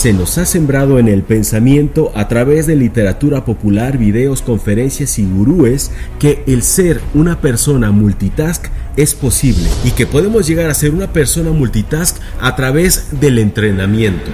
Se nos ha sembrado en el pensamiento a través de literatura popular, videos, conferencias y gurúes que el ser una persona multitask es posible y que podemos llegar a ser una persona multitask a través del entrenamiento.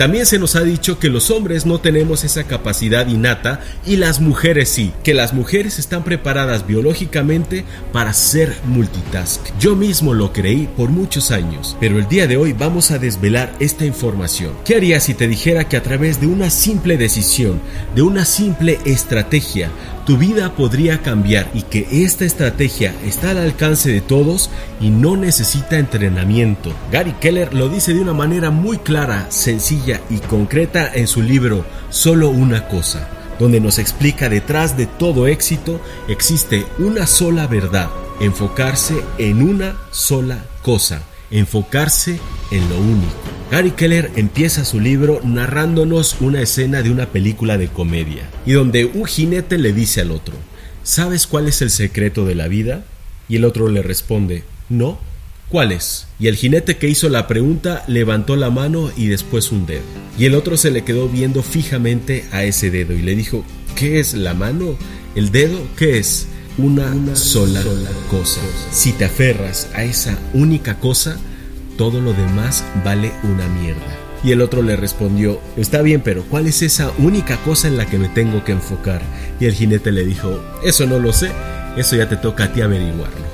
También se nos ha dicho que los hombres no tenemos esa capacidad innata y las mujeres sí, que las mujeres están preparadas biológicamente para ser multitask. Yo mismo lo creí por muchos años, pero el día de hoy vamos a desvelar esta información. ¿Qué harías si te dijera que a través de una simple decisión, de una simple estrategia, tu vida podría cambiar y que esta estrategia está al alcance de todos y no necesita entrenamiento. Gary Keller lo dice de una manera muy clara, sencilla y concreta en su libro Solo una cosa, donde nos explica detrás de todo éxito existe una sola verdad, enfocarse en una sola cosa enfocarse en lo único. Gary Keller empieza su libro narrándonos una escena de una película de comedia, y donde un jinete le dice al otro, ¿sabes cuál es el secreto de la vida? Y el otro le responde, no, ¿cuál es? Y el jinete que hizo la pregunta levantó la mano y después un dedo. Y el otro se le quedó viendo fijamente a ese dedo y le dijo, ¿qué es la mano? ¿El dedo? ¿Qué es? una, sola, cosa. Si te aferras a esa única cosa, todo lo demás vale una mierda. Y el otro le respondió, está bien, pero ¿cuál es esa única cosa en la que me tengo que enfocar? Y el jinete le dijo, eso no lo sé, eso ya te toca a ti averiguarlo.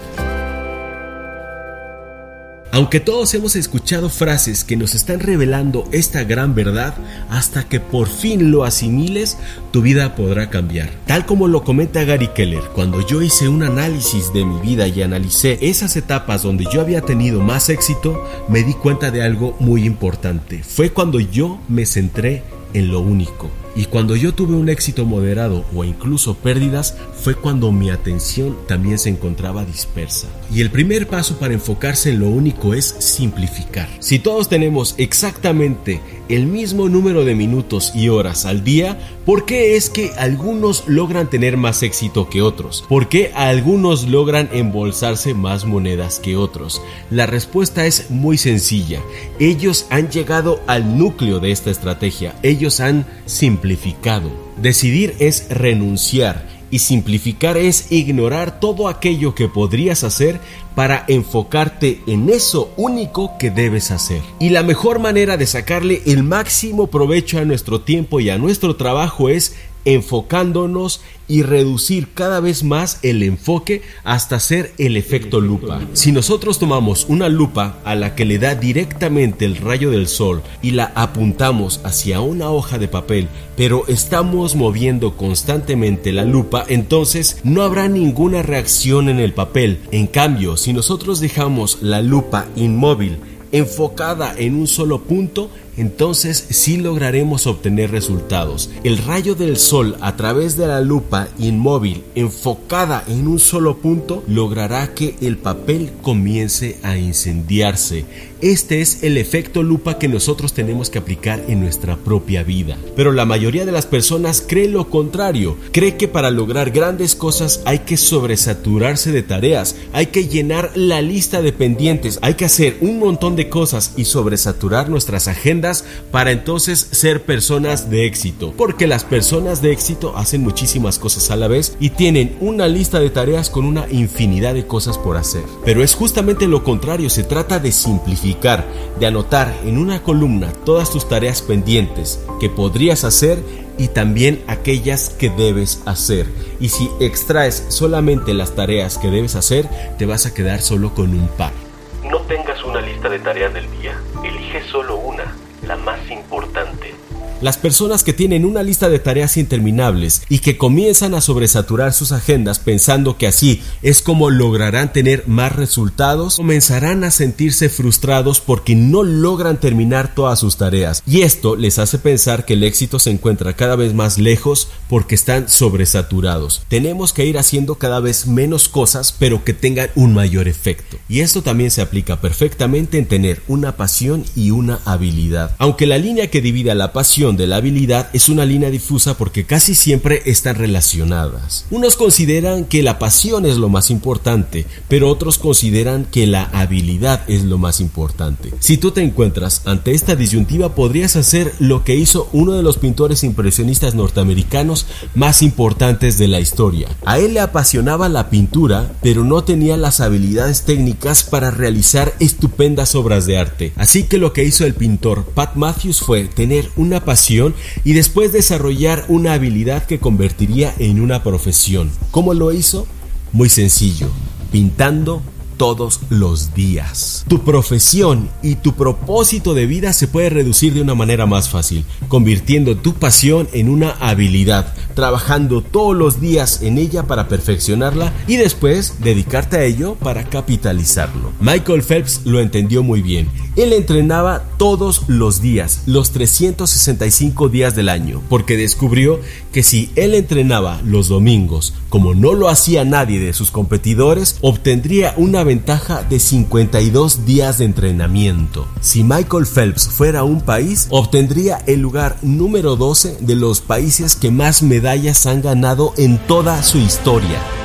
Aunque todos hemos escuchado frases que nos están revelando esta gran verdad, hasta que por fin lo asimiles, tu vida podrá cambiar. Tal como lo comenta Gary Keller, cuando yo hice un análisis de mi vida y analicé esas etapas donde yo había tenido más éxito, me di cuenta de algo muy importante. Fue cuando yo me centré en lo único. Y cuando yo tuve un éxito moderado o incluso pérdidas, fue cuando mi atención también se encontraba dispersa. Y el primer paso para enfocarse en lo único es simplificar. Si todos tenemos exactamente el mismo número de minutos y horas al día, ¿por qué es que algunos logran tener más éxito que otros? ¿Por qué algunos logran embolsarse más monedas que otros? La respuesta es muy sencilla. Ellos han llegado al núcleo de esta estrategia. Ellos han simplificado Decidir es renunciar y simplificar es ignorar todo aquello que podrías hacer para enfocarte en eso único que debes hacer. Y la mejor manera de sacarle el máximo provecho a nuestro tiempo y a nuestro trabajo es enfocándonos y reducir cada vez más el enfoque hasta hacer el efecto lupa. Si nosotros tomamos una lupa a la que le da directamente el rayo del sol y la apuntamos hacia una hoja de papel, pero estamos moviendo constantemente la lupa, entonces no habrá ninguna reacción en el papel. En cambio, si nosotros dejamos la lupa inmóvil, enfocada en un solo punto, entonces sí lograremos obtener resultados. El rayo del sol a través de la lupa inmóvil enfocada en un solo punto logrará que el papel comience a incendiarse. Este es el efecto lupa que nosotros tenemos que aplicar en nuestra propia vida. Pero la mayoría de las personas cree lo contrario. Cree que para lograr grandes cosas hay que sobresaturarse de tareas, hay que llenar la lista de pendientes, hay que hacer un montón de cosas y sobresaturar nuestras agendas para entonces ser personas de éxito. Porque las personas de éxito hacen muchísimas cosas a la vez y tienen una lista de tareas con una infinidad de cosas por hacer. Pero es justamente lo contrario, se trata de simplificar, de anotar en una columna todas tus tareas pendientes que podrías hacer y también aquellas que debes hacer. Y si extraes solamente las tareas que debes hacer, te vas a quedar solo con un par. No tengas una lista de tareas del día, elige solo una la más importante. Las personas que tienen una lista de tareas interminables y que comienzan a sobresaturar sus agendas pensando que así es como lograrán tener más resultados, comenzarán a sentirse frustrados porque no logran terminar todas sus tareas. Y esto les hace pensar que el éxito se encuentra cada vez más lejos porque están sobresaturados. Tenemos que ir haciendo cada vez menos cosas pero que tengan un mayor efecto. Y esto también se aplica perfectamente en tener una pasión y una habilidad. Aunque la línea que divide a la pasión de la habilidad es una línea difusa porque casi siempre están relacionadas. Unos consideran que la pasión es lo más importante, pero otros consideran que la habilidad es lo más importante. Si tú te encuentras ante esta disyuntiva podrías hacer lo que hizo uno de los pintores impresionistas norteamericanos más importantes de la historia. A él le apasionaba la pintura, pero no tenía las habilidades técnicas para realizar estupendas obras de arte. Así que lo que hizo el pintor Pat Matthews fue tener una pasión y después desarrollar una habilidad que convertiría en una profesión. ¿Cómo lo hizo? Muy sencillo, pintando todos los días. Tu profesión y tu propósito de vida se puede reducir de una manera más fácil, convirtiendo tu pasión en una habilidad, trabajando todos los días en ella para perfeccionarla y después dedicarte a ello para capitalizarlo. Michael Phelps lo entendió muy bien. Él entrenaba todos los días, los 365 días del año, porque descubrió que si él entrenaba los domingos, como no lo hacía nadie de sus competidores, obtendría una ventaja de 52 días de entrenamiento. Si Michael Phelps fuera un país, obtendría el lugar número 12 de los países que más medallas han ganado en toda su historia.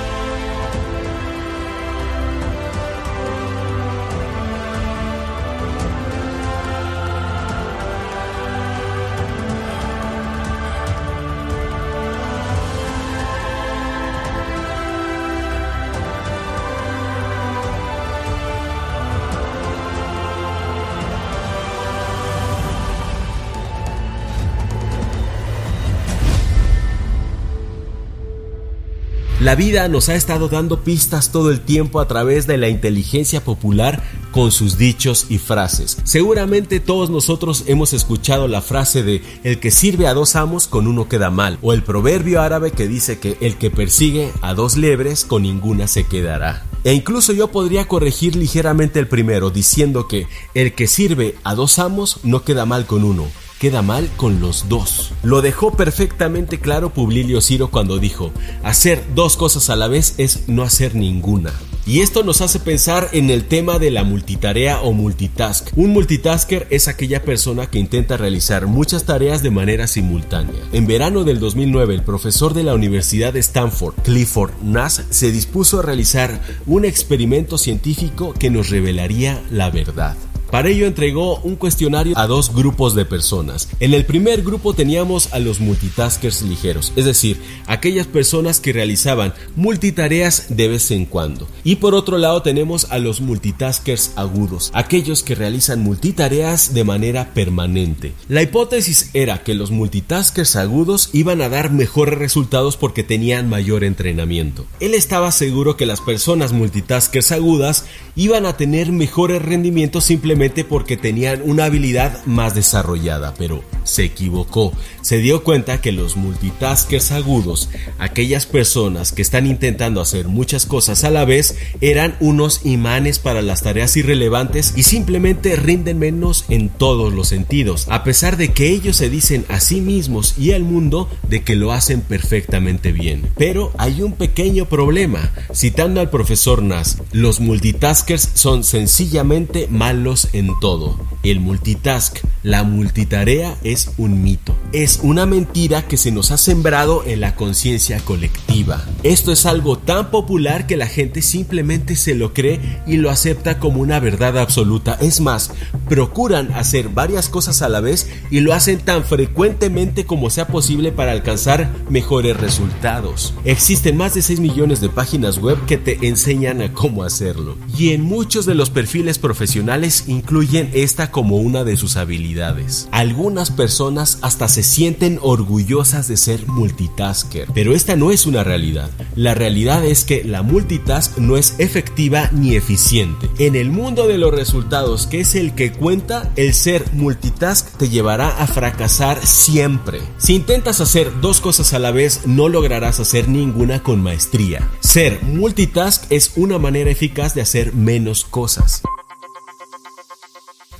La vida nos ha estado dando pistas todo el tiempo a través de la inteligencia popular con sus dichos y frases. Seguramente todos nosotros hemos escuchado la frase de el que sirve a dos amos con uno queda mal o el proverbio árabe que dice que el que persigue a dos lebres con ninguna se quedará. E incluso yo podría corregir ligeramente el primero diciendo que el que sirve a dos amos no queda mal con uno, queda mal con los dos. Lo dejó perfectamente claro Publilio Ciro cuando dijo, hacer dos cosas a la vez es no hacer ninguna. Y esto nos hace pensar en el tema de la multitarea o multitask. Un multitasker es aquella persona que intenta realizar muchas tareas de manera simultánea. En verano del 2009, el profesor de la Universidad de Stanford, Clifford Nass, se dispuso a realizar un experimento científico que nos revelaría la verdad. Para ello entregó un cuestionario a dos grupos de personas. En el primer grupo teníamos a los multitaskers ligeros, es decir, aquellas personas que realizaban multitareas de vez en cuando. Y por otro lado tenemos a los multitaskers agudos, aquellos que realizan multitareas de manera permanente. La hipótesis era que los multitaskers agudos iban a dar mejores resultados porque tenían mayor entrenamiento. Él estaba seguro que las personas multitaskers agudas iban a tener mejores rendimientos simplemente porque tenían una habilidad más desarrollada, pero se equivocó. Se dio cuenta que los multitaskers agudos, aquellas personas que están intentando hacer muchas cosas a la vez, eran unos imanes para las tareas irrelevantes y simplemente rinden menos en todos los sentidos, a pesar de que ellos se dicen a sí mismos y al mundo de que lo hacen perfectamente bien. Pero hay un pequeño problema. Citando al profesor Nas, los multitaskers son sencillamente malos en todo. El multitask, la multitarea es un mito. Es una mentira que se nos ha sembrado en la conciencia colectiva. Esto es algo tan popular que la gente simplemente se lo cree y lo acepta como una verdad absoluta. Es más, procuran hacer varias cosas a la vez y lo hacen tan frecuentemente como sea posible para alcanzar mejores resultados. Existen más de 6 millones de páginas web que te enseñan a cómo hacerlo. Y en muchos de los perfiles profesionales incluyen esta como una de sus habilidades. Algunas personas hasta se sienten orgullosas de ser multitasker, pero esta no es una realidad. La realidad es que la multitask no es efectiva ni eficiente. En el mundo de los resultados, que es el que cuenta, el ser multitask te llevará a fracasar siempre. Si intentas hacer dos cosas a la vez, no lograrás hacer ninguna con maestría. Ser multitask es una manera eficaz de hacer menos cosas.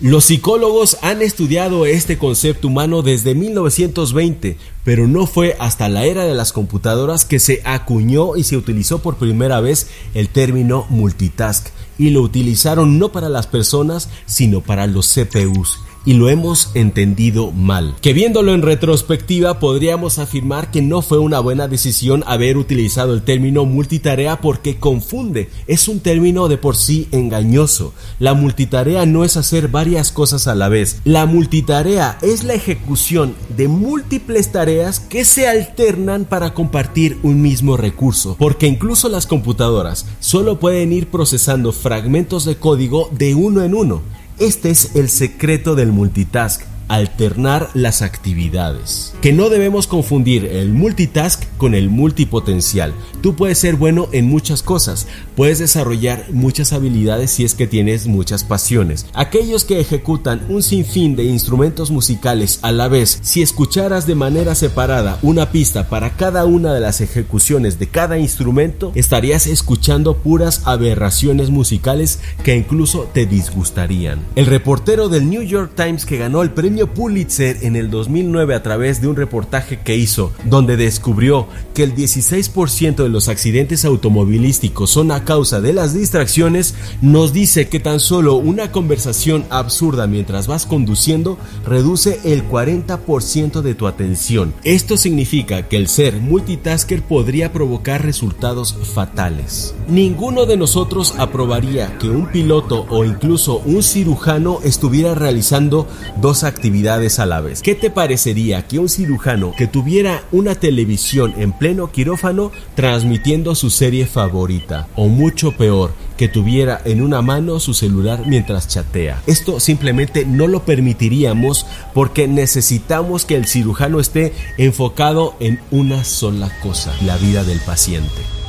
Los psicólogos han estudiado este concepto humano desde 1920, pero no fue hasta la era de las computadoras que se acuñó y se utilizó por primera vez el término multitask, y lo utilizaron no para las personas, sino para los CPUs. Y lo hemos entendido mal. Que viéndolo en retrospectiva podríamos afirmar que no fue una buena decisión haber utilizado el término multitarea porque confunde, es un término de por sí engañoso. La multitarea no es hacer varias cosas a la vez, la multitarea es la ejecución de múltiples tareas que se alternan para compartir un mismo recurso, porque incluso las computadoras solo pueden ir procesando fragmentos de código de uno en uno. Este es el secreto del multitask alternar las actividades. Que no debemos confundir el multitask con el multipotencial. Tú puedes ser bueno en muchas cosas, puedes desarrollar muchas habilidades si es que tienes muchas pasiones. Aquellos que ejecutan un sinfín de instrumentos musicales a la vez, si escucharas de manera separada una pista para cada una de las ejecuciones de cada instrumento, estarías escuchando puras aberraciones musicales que incluso te disgustarían. El reportero del New York Times que ganó el premio Pulitzer en el 2009 a través de un reportaje que hizo, donde descubrió que el 16% de los accidentes automovilísticos son a causa de las distracciones, nos dice que tan solo una conversación absurda mientras vas conduciendo reduce el 40% de tu atención. Esto significa que el ser multitasker podría provocar resultados fatales. Ninguno de nosotros aprobaría que un piloto o incluso un cirujano estuviera realizando dos actividades a la vez. ¿Qué te parecería que un cirujano que tuviera una televisión en pleno quirófano transmitiendo su serie favorita? O mucho peor, que tuviera en una mano su celular mientras chatea. Esto simplemente no lo permitiríamos porque necesitamos que el cirujano esté enfocado en una sola cosa, la vida del paciente.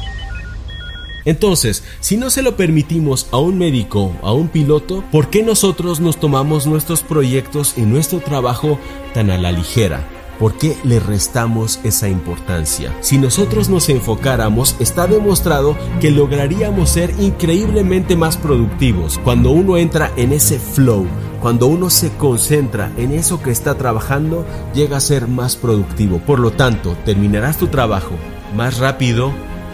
Entonces, si no se lo permitimos a un médico, a un piloto, ¿por qué nosotros nos tomamos nuestros proyectos y nuestro trabajo tan a la ligera? ¿Por qué le restamos esa importancia? Si nosotros nos enfocáramos, está demostrado que lograríamos ser increíblemente más productivos. Cuando uno entra en ese flow, cuando uno se concentra en eso que está trabajando, llega a ser más productivo. Por lo tanto, terminarás tu trabajo más rápido,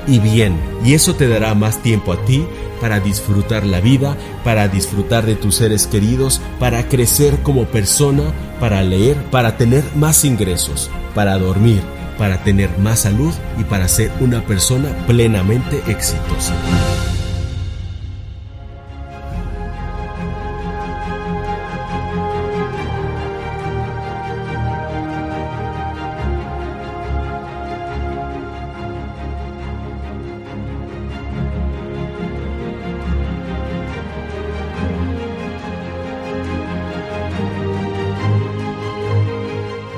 y bien. Y eso te dará más tiempo a ti para disfrutar la vida, para disfrutar de tus seres queridos, para crecer como persona, para leer, para tener más ingresos, para dormir, para tener más salud y para ser una persona plenamente exitosa.